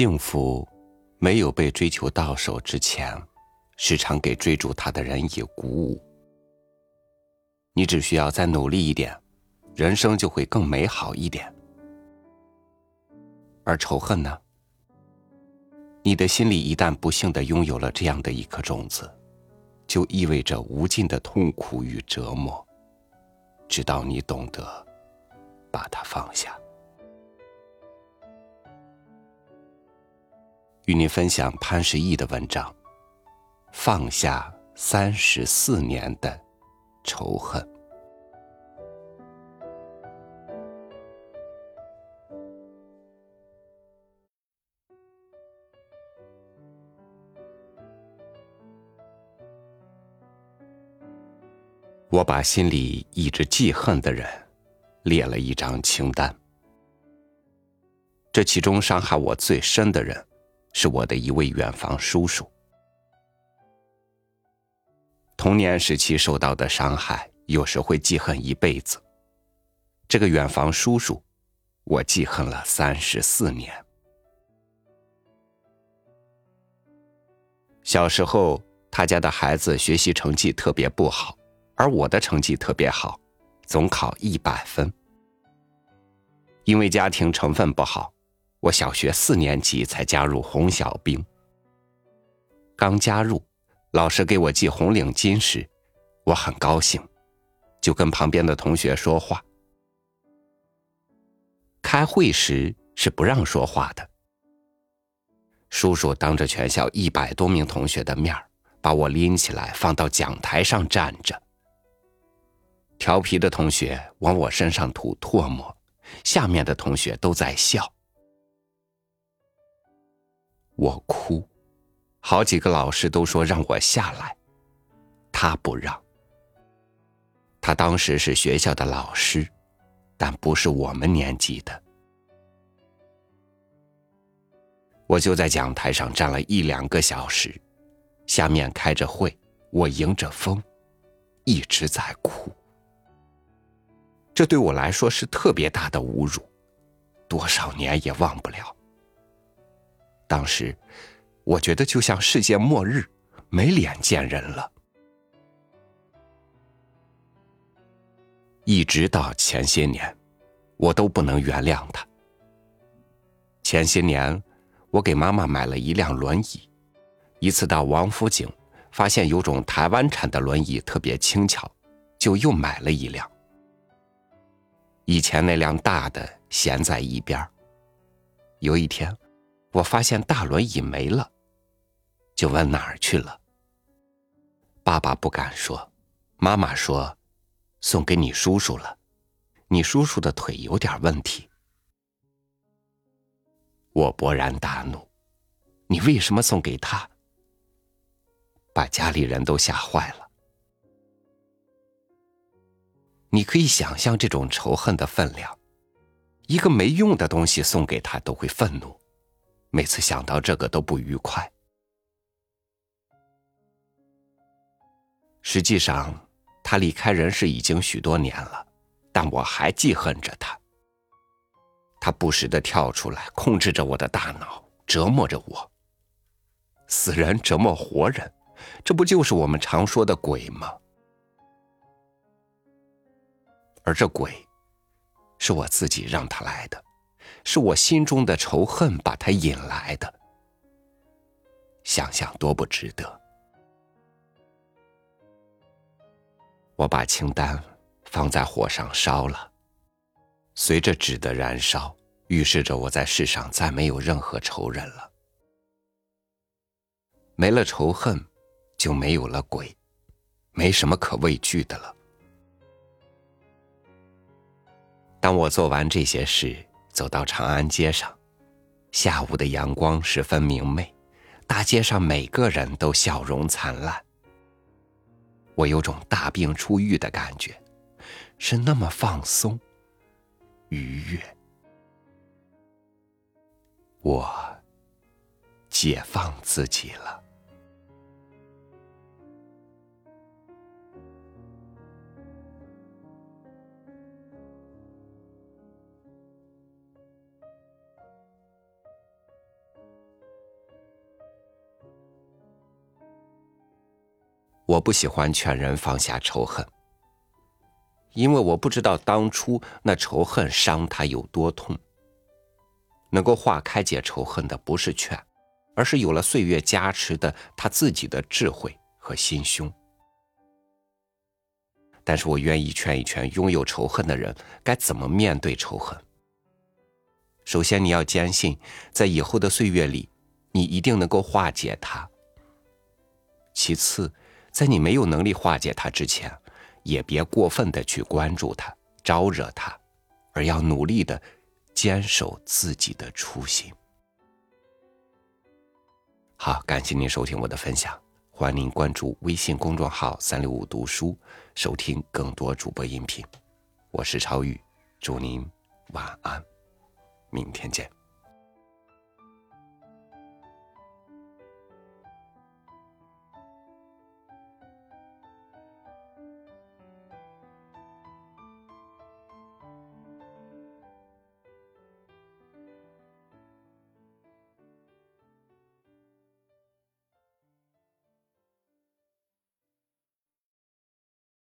幸福，没有被追求到手之前，时常给追逐他的人以鼓舞。你只需要再努力一点，人生就会更美好一点。而仇恨呢？你的心里一旦不幸的拥有了这样的一颗种子，就意味着无尽的痛苦与折磨，直到你懂得把它放下。与您分享潘石屹的文章《放下三十四年的仇恨》。我把心里一直记恨的人列了一张清单，这其中伤害我最深的人。是我的一位远房叔叔。童年时期受到的伤害，有时会记恨一辈子。这个远房叔叔，我记恨了三十四年。小时候，他家的孩子学习成绩特别不好，而我的成绩特别好，总考一百分。因为家庭成分不好。我小学四年级才加入红小兵。刚加入，老师给我系红领巾时，我很高兴，就跟旁边的同学说话。开会时是不让说话的。叔叔当着全校一百多名同学的面把我拎起来放到讲台上站着。调皮的同学往我身上吐唾沫，下面的同学都在笑。我哭，好几个老师都说让我下来，他不让。他当时是学校的老师，但不是我们年级的。我就在讲台上站了一两个小时，下面开着会，我迎着风，一直在哭。这对我来说是特别大的侮辱，多少年也忘不了。当时，我觉得就像世界末日，没脸见人了。一直到前些年，我都不能原谅他。前些年，我给妈妈买了一辆轮椅，一次到王府井，发现有种台湾产的轮椅特别轻巧，就又买了一辆。以前那辆大的闲在一边有一天。我发现大轮椅没了，就问哪儿去了。爸爸不敢说，妈妈说送给你叔叔了，你叔叔的腿有点问题。我勃然大怒，你为什么送给他？把家里人都吓坏了。你可以想象这种仇恨的分量，一个没用的东西送给他都会愤怒。每次想到这个都不愉快。实际上，他离开人世已经许多年了，但我还记恨着他。他不时的跳出来，控制着我的大脑，折磨着我。死人折磨活人，这不就是我们常说的鬼吗？而这鬼，是我自己让他来的。是我心中的仇恨把他引来的，想想多不值得。我把清单放在火上烧了，随着纸的燃烧，预示着我在世上再没有任何仇人了。没了仇恨，就没有了鬼，没什么可畏惧的了。当我做完这些事。走到长安街上，下午的阳光十分明媚，大街上每个人都笑容灿烂。我有种大病初愈的感觉，是那么放松、愉悦。我解放自己了。我不喜欢劝人放下仇恨，因为我不知道当初那仇恨伤他有多痛。能够化开解仇恨的不是劝，而是有了岁月加持的他自己的智慧和心胸。但是我愿意劝一劝拥有仇恨的人该怎么面对仇恨。首先，你要坚信，在以后的岁月里，你一定能够化解它。其次，在你没有能力化解它之前，也别过分的去关注它、招惹它，而要努力的坚守自己的初心。好，感谢您收听我的分享，欢迎您关注微信公众号“三六五读书”，收听更多主播音频。我是超宇，祝您晚安，明天见。